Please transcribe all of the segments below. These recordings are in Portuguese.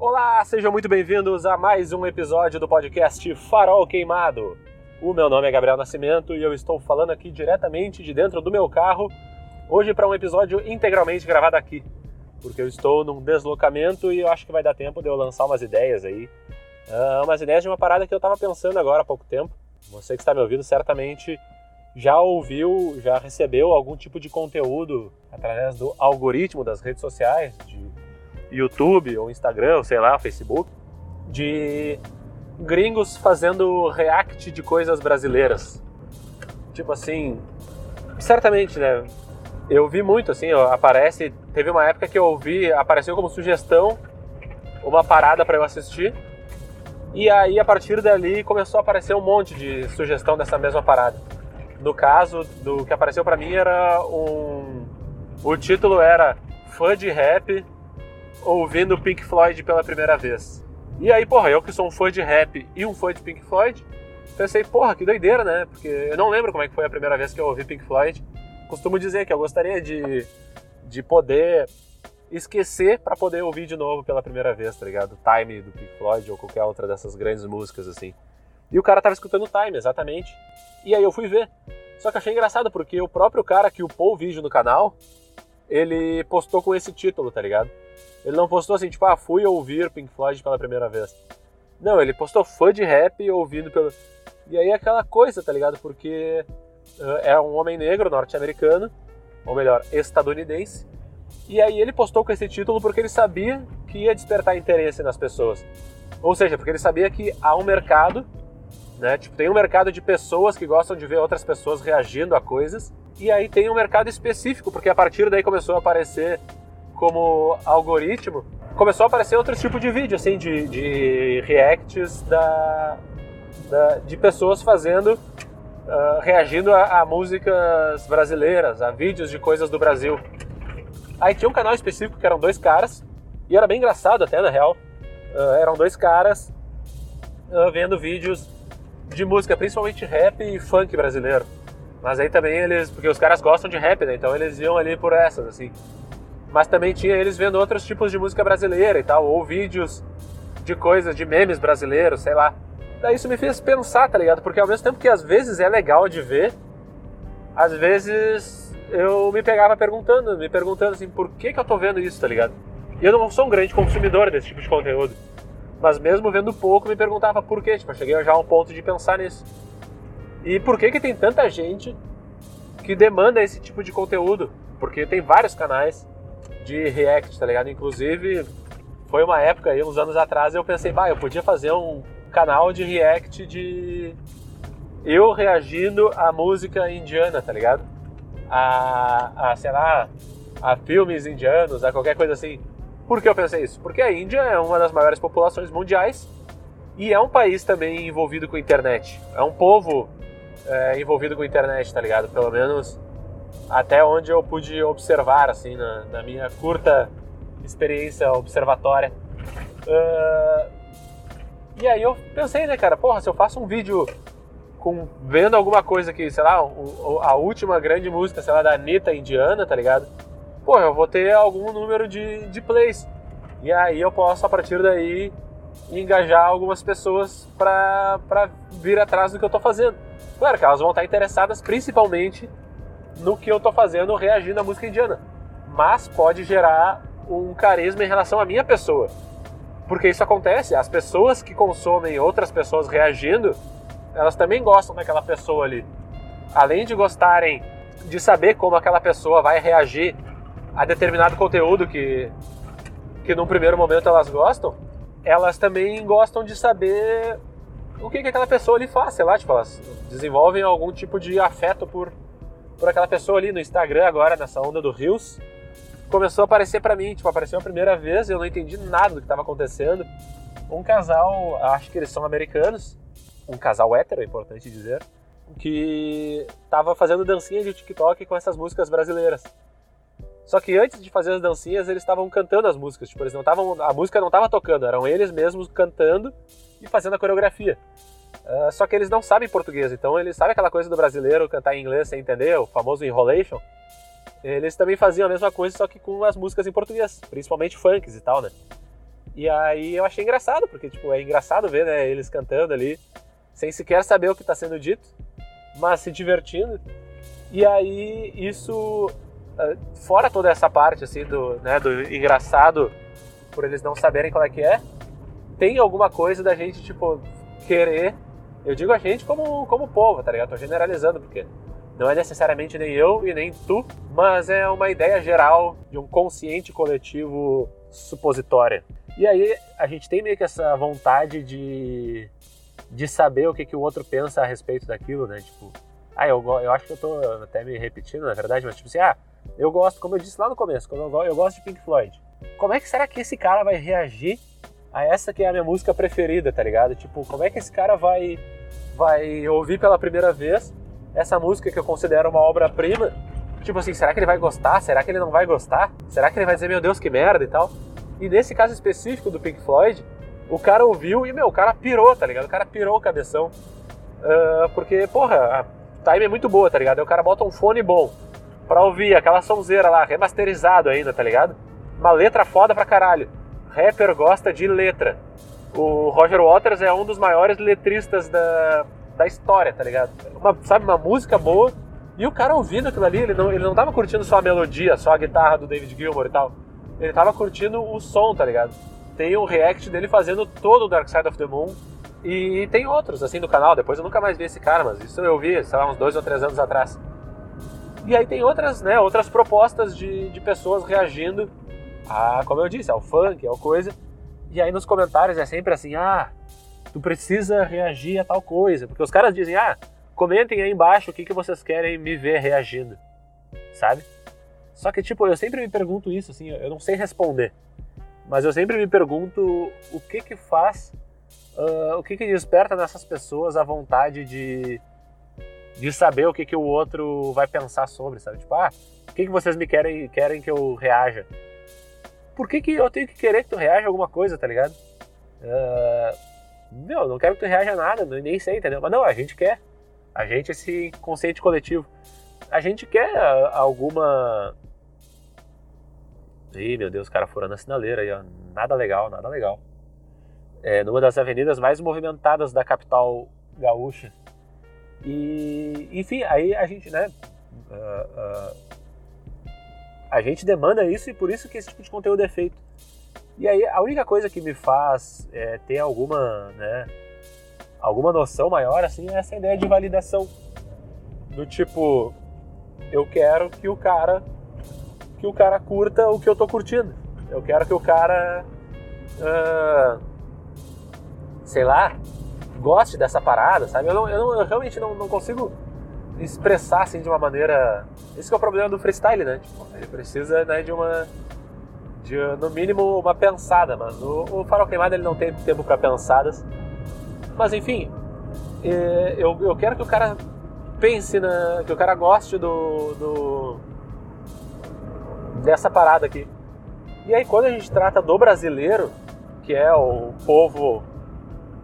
Olá, sejam muito bem-vindos a mais um episódio do podcast Farol Queimado. O meu nome é Gabriel Nascimento e eu estou falando aqui diretamente de dentro do meu carro, hoje para um episódio integralmente gravado aqui, porque eu estou num deslocamento e eu acho que vai dar tempo de eu lançar umas ideias aí. Uh, umas ideias de uma parada que eu estava pensando agora há pouco tempo. Você que está me ouvindo certamente já ouviu, já recebeu algum tipo de conteúdo através do algoritmo das redes sociais, de YouTube ou Instagram, sei lá, Facebook, de gringos fazendo react de coisas brasileiras. Tipo assim, certamente, né? Eu vi muito assim, aparece, teve uma época que eu ouvi, apareceu como sugestão uma parada para eu assistir. E aí a partir dali começou a aparecer um monte de sugestão dessa mesma parada. No caso do que apareceu para mim era um o título era fã de rap ouvindo Pink Floyd pela primeira vez. E aí, porra, eu que sou um fã de rap e um fã de Pink Floyd, pensei, porra, que doideira, né? Porque eu não lembro como é que foi a primeira vez que eu ouvi Pink Floyd. Costumo dizer que eu gostaria de, de poder esquecer para poder ouvir de novo pela primeira vez, tá ligado? Time do Pink Floyd ou qualquer outra dessas grandes músicas assim. E o cara tava escutando Time, exatamente. E aí eu fui ver. Só que achei engraçado porque o próprio cara que upou o vídeo no canal, ele postou com esse título, tá ligado? Ele não postou assim, tipo, ah, fui ouvir Pink Floyd pela primeira vez. Não, ele postou fã de rap ouvindo pelo. E aí aquela coisa, tá ligado? Porque uh, é um homem negro norte-americano, ou melhor, estadunidense. E aí ele postou com esse título porque ele sabia que ia despertar interesse nas pessoas. Ou seja, porque ele sabia que há um mercado, né? Tipo, tem um mercado de pessoas que gostam de ver outras pessoas reagindo a coisas. E aí tem um mercado específico, porque a partir daí começou a aparecer como algoritmo, começou a aparecer outro tipo de vídeo, assim, de, de reacts da, da, de pessoas fazendo, uh, reagindo a, a, músicas brasileiras, a vídeos de coisas do Brasil. Aí tinha um canal específico que eram dois caras, e era bem engraçado até, na real. Uh, eram dois caras uh, vendo vídeos de música, principalmente rap e funk brasileiro. Mas aí também eles, porque os caras gostam de rap, né? Então eles iam ali por essas, assim mas também tinha eles vendo outros tipos de música brasileira e tal, ou vídeos de coisas, de memes brasileiros, sei lá. Daí isso me fez pensar, tá ligado? Porque ao mesmo tempo que às vezes é legal de ver, às vezes eu me pegava perguntando, me perguntando assim, por que que eu tô vendo isso, tá ligado? E eu não sou um grande consumidor desse tipo de conteúdo. Mas mesmo vendo pouco, me perguntava por quê. Tipo, eu cheguei já a um ponto de pensar nisso. E por que que tem tanta gente que demanda esse tipo de conteúdo? Porque tem vários canais de react, tá ligado? Inclusive, foi uma época aí, uns anos atrás, eu pensei, bah, eu podia fazer um canal de react de eu reagindo à música indiana, tá ligado? A, a sei lá, a filmes indianos, a qualquer coisa assim. Por que eu pensei isso? Porque a Índia é uma das maiores populações mundiais e é um país também envolvido com internet. É um povo é, envolvido com internet, tá ligado? Pelo menos até onde eu pude observar, assim, na, na minha curta experiência observatória. Uh, e aí eu pensei, né, cara, porra, se eu faço um vídeo com vendo alguma coisa que, sei lá, o, a última grande música, sei lá, da Anitta indiana, tá ligado? Porra, eu vou ter algum número de, de plays. E aí eu posso, a partir daí, engajar algumas pessoas pra, pra vir atrás do que eu tô fazendo. Claro que elas vão estar interessadas principalmente no que eu tô fazendo reagindo à música indiana. Mas pode gerar um carisma em relação à minha pessoa. Porque isso acontece, as pessoas que consomem outras pessoas reagindo, elas também gostam daquela pessoa ali. Além de gostarem de saber como aquela pessoa vai reagir a determinado conteúdo que, que num primeiro momento elas gostam, elas também gostam de saber o que, que aquela pessoa ali faz, sei lá, tipo, elas desenvolvem algum tipo de afeto por, por aquela pessoa ali no Instagram agora, nessa onda do Rios. Começou a aparecer para mim, tipo, apareceu a primeira vez, eu não entendi nada do que estava acontecendo. Um casal, acho que eles são americanos, um casal hétero, é importante dizer, que estava fazendo dancinha de TikTok com essas músicas brasileiras. Só que antes de fazer as dancinhas, eles estavam cantando as músicas, tipo, eles não estavam, a música não estava tocando, eram eles mesmos cantando e fazendo a coreografia. Uh, só que eles não sabem português, então eles sabem aquela coisa do brasileiro cantar em inglês sem entender, o famoso enrolation. Eles também faziam a mesma coisa, só que com as músicas em português, principalmente funks e tal, né? E aí eu achei engraçado, porque tipo, é engraçado ver né, eles cantando ali, sem sequer saber o que está sendo dito, mas se divertindo. E aí isso, ah, fora toda essa parte assim do, né, do engraçado por eles não saberem qual é que é, tem alguma coisa da gente tipo querer, eu digo a gente como como povo, tá ligado? Tô generalizando porque não é necessariamente nem eu e nem tu, mas é uma ideia geral de um consciente coletivo supositória. E aí a gente tem meio que essa vontade de, de saber o que, que o outro pensa a respeito daquilo, né? Tipo, ah, eu, eu acho que eu tô até me repetindo, na verdade, mas tipo assim, ah, eu gosto, como eu disse lá no começo, eu, eu gosto de Pink Floyd. Como é que será que esse cara vai reagir a essa que é a minha música preferida, tá ligado? Tipo, como é que esse cara vai, vai ouvir pela primeira vez essa música que eu considero uma obra-prima? Tipo assim, será que ele vai gostar? Será que ele não vai gostar? Será que ele vai dizer, meu Deus, que merda e tal? E nesse caso específico do Pink Floyd, o cara ouviu e, meu, o cara pirou, tá ligado? O cara pirou o cabeção. Uh, porque, porra, a time é muito boa, tá ligado? Aí o cara bota um fone bom pra ouvir aquela sonzeira lá, remasterizado ainda, tá ligado? Uma letra foda pra caralho. Rapper gosta de letra. O Roger Waters é um dos maiores letristas da, da história, tá ligado? Uma, sabe, uma música boa. E o cara ouvindo aquilo ali, ele não, ele não tava curtindo só a melodia, só a guitarra do David Gilmour e tal ele tava curtindo o som, tá ligado? Tem um react dele fazendo todo o Dark Side of the Moon. E tem outros, assim, no canal. Depois eu nunca mais vi esse cara, mas isso eu vi, sei lá, uns dois ou três anos atrás. E aí tem outras, né, outras propostas de, de pessoas reagindo a, como eu disse, ao funk, ao coisa. E aí nos comentários é sempre assim, ah, tu precisa reagir a tal coisa. Porque os caras dizem, ah, comentem aí embaixo o que, que vocês querem me ver reagindo, sabe? Só que, tipo, eu sempre me pergunto isso, assim, eu não sei responder. Mas eu sempre me pergunto o que que faz, uh, o que que desperta nessas pessoas a vontade de, de saber o que que o outro vai pensar sobre, sabe? Tipo, ah, o que que vocês me querem, querem que eu reaja? Por que que eu tenho que querer que tu reaja a alguma coisa, tá ligado? Uh, meu, não quero que tu reaja a nada, nem sei, entendeu? Mas não, a gente quer. A gente, esse conceito coletivo. A gente quer alguma Ih, meu Deus, o cara furando a sinaleira aí, ó. Nada legal, nada legal. É, numa das avenidas mais movimentadas da capital gaúcha. E, enfim, aí a gente, né? Uh, uh, a gente demanda isso e por isso que esse tipo de conteúdo é feito. E aí a única coisa que me faz é, ter alguma, né? Alguma noção maior, assim, é essa ideia de validação. Do tipo, eu quero que o cara que o cara curta o que eu tô curtindo. Eu quero que o cara, uh, sei lá, goste dessa parada, sabe? Eu, não, eu, não, eu realmente não, não, consigo expressar assim de uma maneira. Esse é o problema do freestyle, né? Tipo, ele precisa né, de uma. De, no mínimo uma pensada, mas o, o Farol Queimado ele não tem tempo para pensadas. Mas enfim, é, eu, eu quero que o cara pense na. que o cara goste do, do dessa parada aqui. E aí quando a gente trata do brasileiro, que é o povo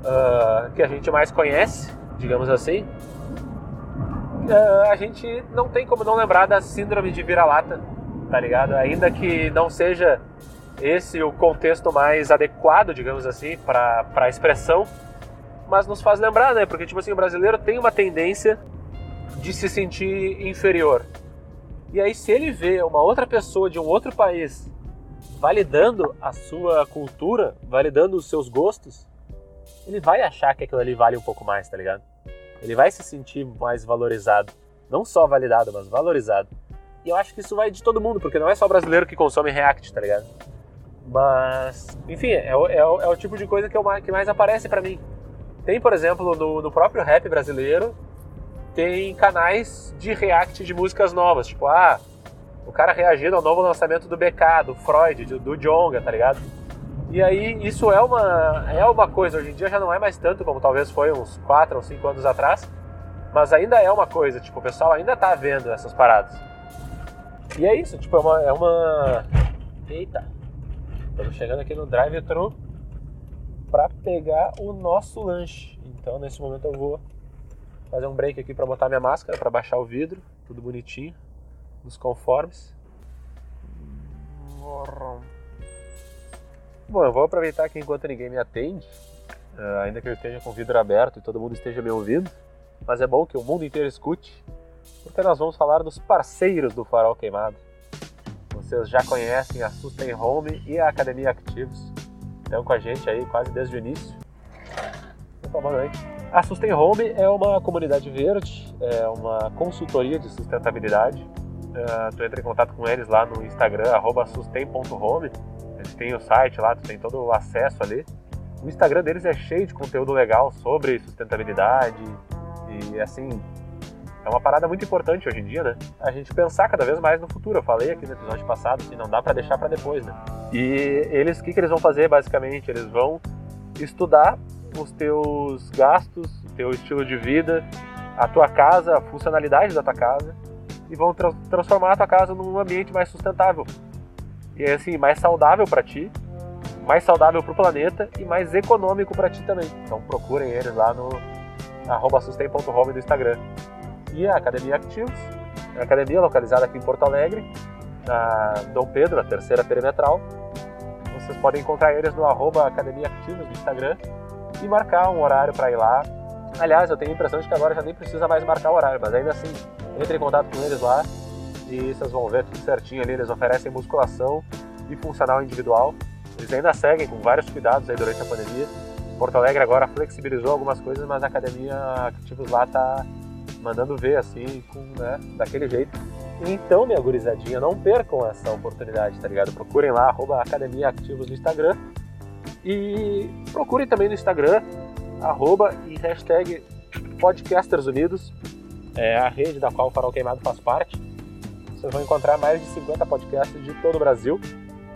uh, que a gente mais conhece, digamos assim, uh, a gente não tem como não lembrar da síndrome de vira-lata, tá ligado? Ainda que não seja esse o contexto mais adequado, digamos assim, para a expressão, mas nos faz lembrar, né? Porque, tipo assim, o brasileiro tem uma tendência de se sentir inferior. E aí, se ele vê uma outra pessoa de um outro país validando a sua cultura, validando os seus gostos, ele vai achar que aquilo ali vale um pouco mais, tá ligado? Ele vai se sentir mais valorizado. Não só validado, mas valorizado. E eu acho que isso vai de todo mundo, porque não é só brasileiro que consome React, tá ligado? Mas, enfim, é, é, é o tipo de coisa que, eu, que mais aparece para mim. Tem, por exemplo, no, no próprio rap brasileiro, tem canais de react de músicas novas, tipo, ah, o cara reagindo ao novo lançamento do BK, do Freud, do, do Jonga, tá ligado? E aí isso é uma, é uma coisa, hoje em dia já não é mais tanto como talvez foi uns 4 ou 5 anos atrás, mas ainda é uma coisa, tipo, o pessoal ainda tá vendo essas paradas. E é isso, tipo, é uma. É uma... Eita! Estamos chegando aqui no drive-thru para pegar o nosso lanche. Então nesse momento eu vou fazer um break aqui para botar minha máscara, para baixar o vidro, tudo bonitinho, nos conformes. Bom, eu vou aproveitar que enquanto ninguém me atende, uh, ainda que eu esteja com o vidro aberto e todo mundo esteja me ouvindo, mas é bom que o mundo inteiro escute, porque nós vamos falar dos parceiros do Farol Queimado. Vocês já conhecem a Sustain Home e a Academia Ativos. Estão com a gente aí quase desde o início. A Sustain Home é uma comunidade verde, é uma consultoria de sustentabilidade. Uh, tu entra em contato com eles lá no Instagram, sustain.home. Têm o site lá, tu tem todo o acesso ali. O Instagram deles é cheio de conteúdo legal sobre sustentabilidade e assim, é uma parada muito importante hoje em dia, né? A gente pensar cada vez mais no futuro. Eu falei aqui no episódio passado que não dá para deixar para depois, né? E eles, o que, que eles vão fazer basicamente? Eles vão estudar os teus gastos, o teu estilo de vida, a tua casa, a funcionalidade da tua casa e vão tra transformar a tua casa num ambiente mais sustentável. E assim, mais saudável para ti, mais saudável para o planeta e mais econômico para ti também. Então procurem eles lá no sustain.home do Instagram e a Academia Activos, a academia localizada aqui em Porto Alegre, na Dom Pedro, a terceira perimetral. Vocês podem encontrar eles no arroba Academia Activos no Instagram e marcar um horário para ir lá. Aliás, eu tenho a impressão de que agora já nem precisa mais marcar o horário, mas ainda assim, entre em contato com eles lá e vocês vão ver tudo certinho ali. Eles oferecem musculação e funcional individual. Eles ainda seguem com vários cuidados aí durante a pandemia. Porto Alegre agora flexibilizou algumas coisas, mas a academia Activos lá tá mandando ver assim, com, né, daquele jeito. Então, minha gurizadinha, não percam essa oportunidade, tá ligado? Procurem lá, arroba Academia Ativos no Instagram. E procurem também no Instagram, arroba e hashtag Podcasters Unidos, é a rede da qual o Farol Queimado faz parte. Vocês vão encontrar mais de 50 podcasts de todo o Brasil.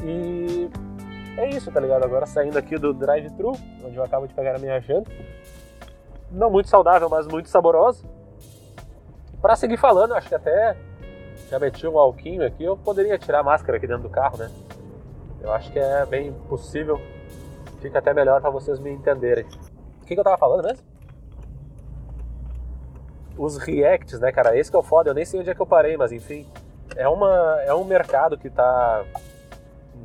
E é isso, tá ligado? Agora saindo aqui do drive-thru, onde eu acabo de pegar a minha janta. Não muito saudável, mas muito saborosa para seguir falando, acho que até já meti um alquinho aqui, eu poderia tirar a máscara aqui dentro do carro, né? Eu acho que é bem possível. Fica até melhor para vocês me entenderem. O que, que eu tava falando mesmo? Os reacts, né, cara? Esse que é o foda, eu nem sei onde é que eu parei, mas enfim. É, uma, é um mercado que tá.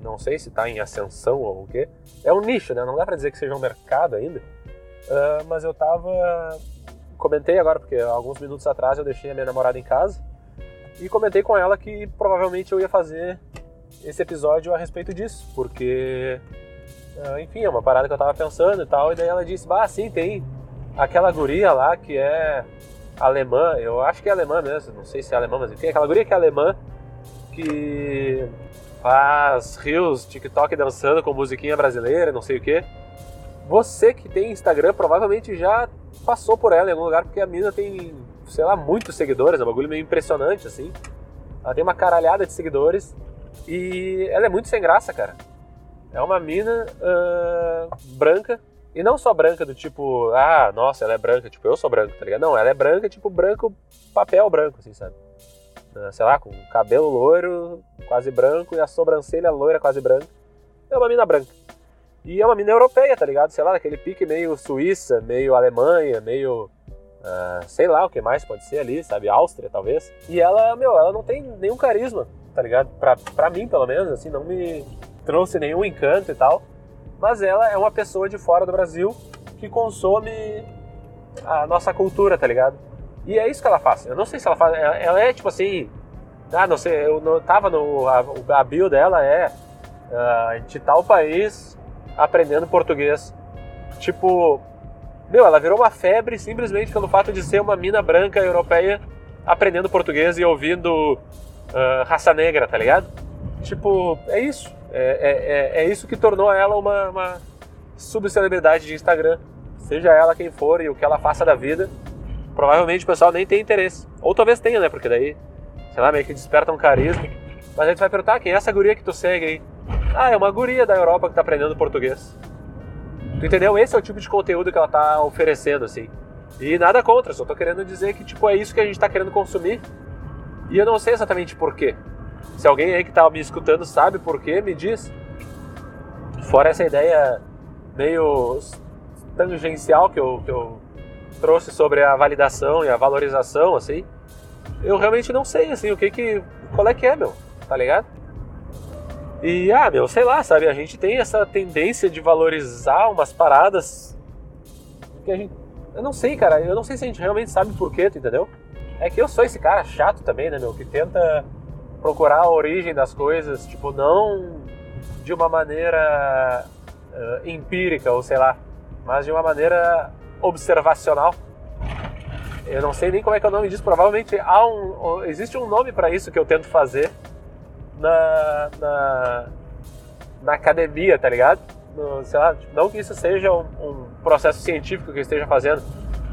Não sei se tá em ascensão ou o quê. É um nicho, né? Não dá pra dizer que seja um mercado ainda. Uh, mas eu tava comentei agora, porque alguns minutos atrás eu deixei a minha namorada em casa e comentei com ela que provavelmente eu ia fazer esse episódio a respeito disso, porque, ah, enfim, é uma parada que eu tava pensando e tal, e daí ela disse, bah, sim, tem aquela guria lá que é alemã, eu acho que é alemã mesmo, não sei se é alemã, mas enfim, aquela guria que é alemã, que faz rios, TikTok dançando com musiquinha brasileira, não sei o que. Você que tem Instagram provavelmente já passou por ela em algum lugar, porque a mina tem, sei lá, muitos seguidores, é um bagulho meio impressionante, assim. Ela tem uma caralhada de seguidores e ela é muito sem graça, cara. É uma mina uh, branca, e não só branca do tipo, ah, nossa, ela é branca, tipo, eu sou branco, tá ligado? Não, ela é branca, tipo, branco, papel branco, assim, sabe? Uh, sei lá, com cabelo loiro, quase branco, e a sobrancelha loira, quase branca. É uma mina branca. E é uma mina europeia, tá ligado? Sei lá, daquele pique meio Suíça, meio Alemanha, meio. Uh, sei lá o que mais pode ser ali, sabe? Áustria, talvez. E ela, meu, ela não tem nenhum carisma, tá ligado? Pra, pra mim, pelo menos, assim, não me trouxe nenhum encanto e tal. Mas ela é uma pessoa de fora do Brasil que consome a nossa cultura, tá ligado? E é isso que ela faz. Eu não sei se ela faz. Ela, ela é tipo assim. Ah, não sei, eu não, tava no. A, a bio dela é. Uh, de tal país aprendendo português. Tipo, meu, ela virou uma febre simplesmente pelo fato de ser uma mina branca europeia aprendendo português e ouvindo uh, raça negra, tá ligado? Tipo, é isso. É, é, é, é isso que tornou ela uma, uma subcelebridade de Instagram. Seja ela quem for e o que ela faça da vida, provavelmente o pessoal nem tem interesse. Ou talvez tenha, né? Porque daí, sei lá, meio que desperta um carisma. Mas a gente vai perguntar, quem é essa guria que tu segue aí? Ah, é uma guria da Europa que tá aprendendo português. Tu entendeu? Esse é o tipo de conteúdo que ela tá oferecendo, assim. E nada contra, só tô querendo dizer que, tipo, é isso que a gente tá querendo consumir. E eu não sei exatamente por quê. Se alguém aí que tá me escutando sabe por quê, me diz. Fora essa ideia meio tangencial que eu, que eu trouxe sobre a validação e a valorização, assim, eu realmente não sei, assim, o que que... qual é que é, meu, tá ligado? E, ah, meu, sei lá, sabe? A gente tem essa tendência de valorizar umas paradas que a gente. Eu não sei, cara. Eu não sei se a gente realmente sabe por quê, entendeu? É que eu sou esse cara chato também, né, meu? Que tenta procurar a origem das coisas, tipo, não de uma maneira uh, empírica, ou sei lá, mas de uma maneira observacional. Eu não sei nem como é que é o nome disso, provavelmente há um, existe um nome para isso que eu tento fazer na, na, na academia, tá ligado? No, sei lá, não que isso seja um, um processo científico que eu esteja fazendo,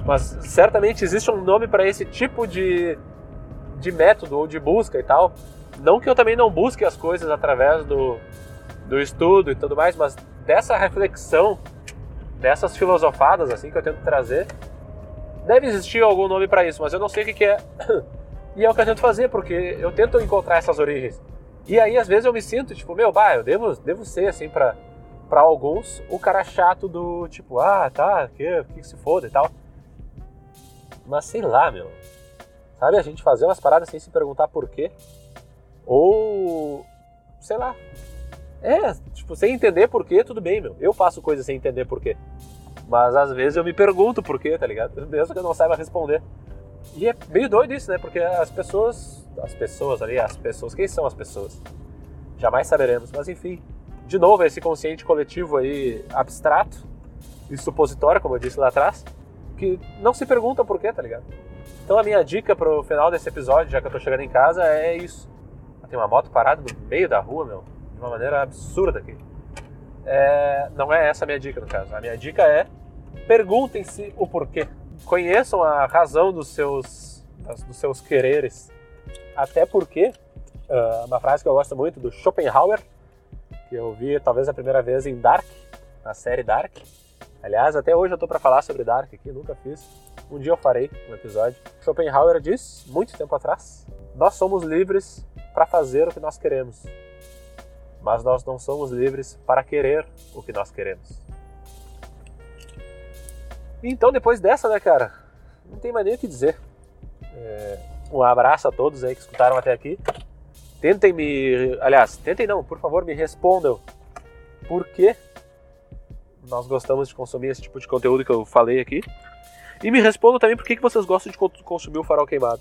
mas certamente existe um nome para esse tipo de, de método ou de busca e tal. Não que eu também não busque as coisas através do, do estudo e tudo mais, mas dessa reflexão, dessas filosofadas assim que eu tento trazer, deve existir algum nome para isso, mas eu não sei o que, que é. E é o que eu tento fazer, porque eu tento encontrar essas origens. E aí, às vezes, eu me sinto, tipo, meu, bah, eu devo, devo ser, assim, pra, pra alguns, o cara chato do, tipo, ah, tá, que, que se foda e tal. Mas sei lá, meu. Sabe, a gente fazer umas paradas sem se perguntar por quê. Ou, sei lá. É, tipo, sem entender por quê, tudo bem, meu. Eu faço coisas sem entender por quê. Mas às vezes eu me pergunto por quê, tá ligado? Mesmo que eu não saiba responder. E é meio doido isso, né? Porque as pessoas. As pessoas ali, as pessoas. Quem são as pessoas? Jamais saberemos. Mas enfim. De novo, esse consciente coletivo aí abstrato e supositório, como eu disse lá atrás, que não se pergunta por quê, tá ligado? Então a minha dica pro final desse episódio, já que eu tô chegando em casa, é isso. Tem uma moto parada no meio da rua, meu, de uma maneira absurda aqui. É, não é essa a minha dica, no caso. A minha dica é perguntem-se o porquê. Conheçam a razão dos seus, dos seus quereres. Até porque, uh, uma frase que eu gosto muito do Schopenhauer, que eu vi talvez a primeira vez em Dark, na série Dark. Aliás, até hoje eu tô para falar sobre Dark aqui, nunca fiz. Um dia eu farei um episódio. Schopenhauer diz, muito tempo atrás, nós somos livres para fazer o que nós queremos mas nós não somos livres para querer o que nós queremos. Então, depois dessa, né, cara, não tem mais nem o que dizer. É, um abraço a todos aí que escutaram até aqui. Tentem me. Aliás, tentem não, por favor, me respondam por que nós gostamos de consumir esse tipo de conteúdo que eu falei aqui. E me respondam também por que vocês gostam de consumir o farol queimado.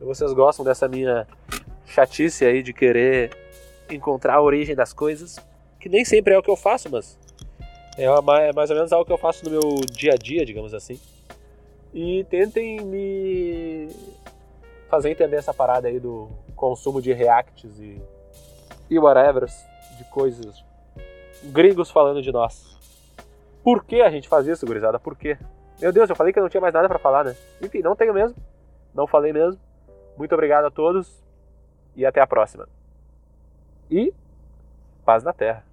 Vocês gostam dessa minha chatice aí de querer encontrar a origem das coisas, que nem sempre é o que eu faço, mas é, é mais ou menos algo que eu faço no meu dia a dia, digamos assim. E tentem me fazer entender essa parada aí do consumo de reacts e, e whatever, de coisas gringos falando de nós. Por que a gente faz isso, gurizada? Por quê? Meu Deus, eu falei que eu não tinha mais nada para falar, né? Enfim, não tenho mesmo. Não falei mesmo. Muito obrigado a todos e até a próxima e paz na terra.